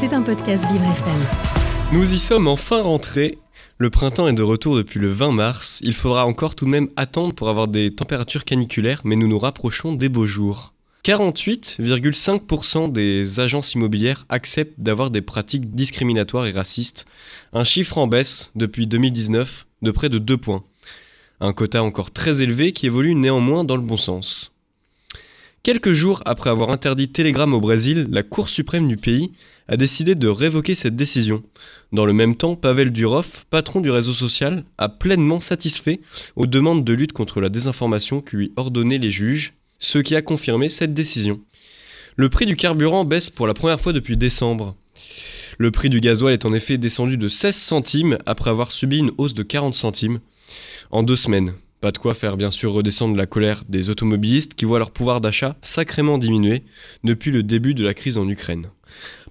C'est un podcast Vivre FM. Nous y sommes enfin rentrés. Le printemps est de retour depuis le 20 mars. Il faudra encore tout de même attendre pour avoir des températures caniculaires, mais nous nous rapprochons des beaux jours. 48,5% des agences immobilières acceptent d'avoir des pratiques discriminatoires et racistes, un chiffre en baisse depuis 2019 de près de 2 points. Un quota encore très élevé qui évolue néanmoins dans le bon sens. Quelques jours après avoir interdit Telegram au Brésil, la Cour suprême du pays a décidé de révoquer cette décision. Dans le même temps, Pavel Durov, patron du réseau social, a pleinement satisfait aux demandes de lutte contre la désinformation que lui ordonnaient les juges, ce qui a confirmé cette décision. Le prix du carburant baisse pour la première fois depuis décembre. Le prix du gasoil est en effet descendu de 16 centimes après avoir subi une hausse de 40 centimes en deux semaines. Pas de quoi faire bien sûr redescendre la colère des automobilistes qui voient leur pouvoir d'achat sacrément diminuer depuis le début de la crise en Ukraine.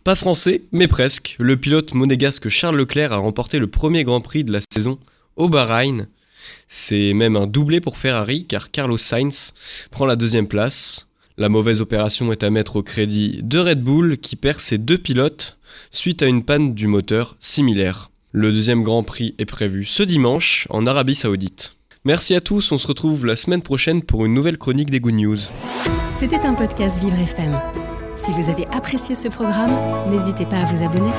Pas français, mais presque. Le pilote monégasque Charles Leclerc a remporté le premier Grand Prix de la saison au Bahreïn. C'est même un doublé pour Ferrari car Carlos Sainz prend la deuxième place. La mauvaise opération est à mettre au crédit de Red Bull qui perd ses deux pilotes suite à une panne du moteur similaire. Le deuxième Grand Prix est prévu ce dimanche en Arabie Saoudite. Merci à tous, on se retrouve la semaine prochaine pour une nouvelle chronique des Good News. C'était un podcast Vivre FM. Si vous avez apprécié ce programme, n'hésitez pas à vous abonner.